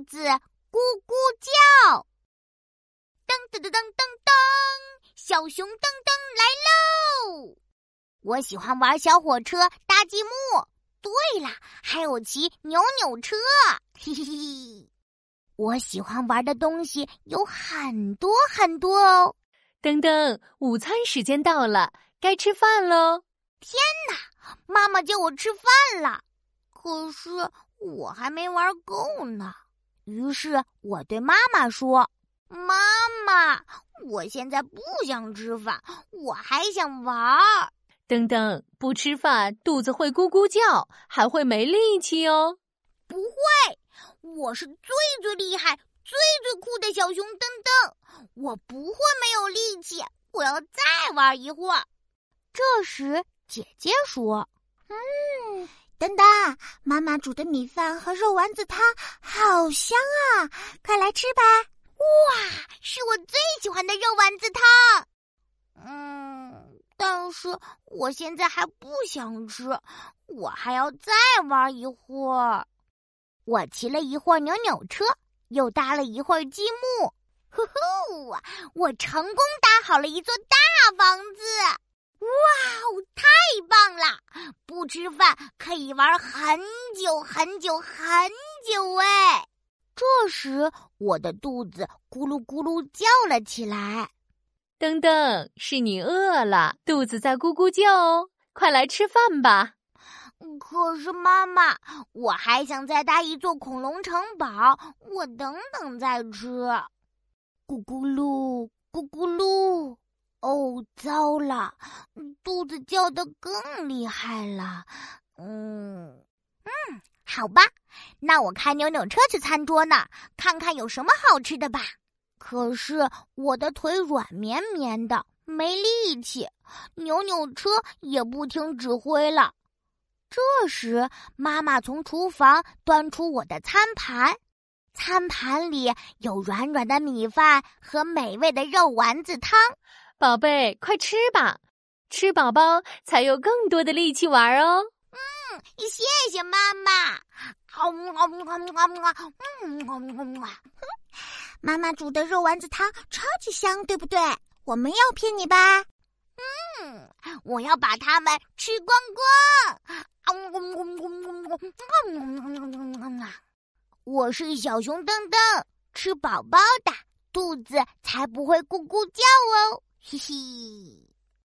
子咕咕叫。噔噔噔噔噔噔，小熊噔噔来喽！我喜欢玩小火车、搭积木。对了，还有骑扭扭车。嘿嘿嘿，我喜欢玩的东西有很多很多哦。噔噔，午餐时间到了，该吃饭喽！天哪，妈妈叫我吃饭了，可是我还没玩够呢。于是我对妈妈说：“妈妈，我现在不想吃饭，我还想玩儿。”噔噔，不吃饭肚子会咕咕叫，还会没力气哦。不会，我是最最厉害、最最酷的小熊噔噔，我不会没有力气。我要再玩一会儿。这时，姐姐说：“嗯，噔噔，妈妈煮的米饭和肉丸子汤好香啊，快来吃吧！哇，是我最喜欢的肉丸子汤。嗯，但是我现在还不想吃，我还要再玩一会儿。我骑了一会儿扭扭车，又搭了一会儿积木。”呼呼！我成功搭好了一座大房子，哇哦，太棒了！不吃饭可以玩很久很久很久哎。这时我的肚子咕噜咕噜叫了起来。噔噔，是你饿了，肚子在咕咕叫哦，快来吃饭吧。可是妈妈，我还想再搭一座恐龙城堡，我等等再吃。咕咕噜，咕咕噜！哦，糟了，肚子叫得更厉害了。嗯嗯，好吧，那我开扭扭车去餐桌呢，看看有什么好吃的吧。可是我的腿软绵绵的，没力气，扭扭车也不听指挥了。这时，妈妈从厨房端出我的餐盘。餐盘里有软软的米饭和美味的肉丸子汤，宝贝，快吃吧，吃饱饱才有更多的力气玩哦。嗯，谢谢妈妈。妈妈煮的肉丸子汤超级香，对不对？我们要骗你吧？嗯，我要把它们吃光光。我是小熊噔噔，吃饱饱的肚子才不会咕咕叫哦，嘿嘿。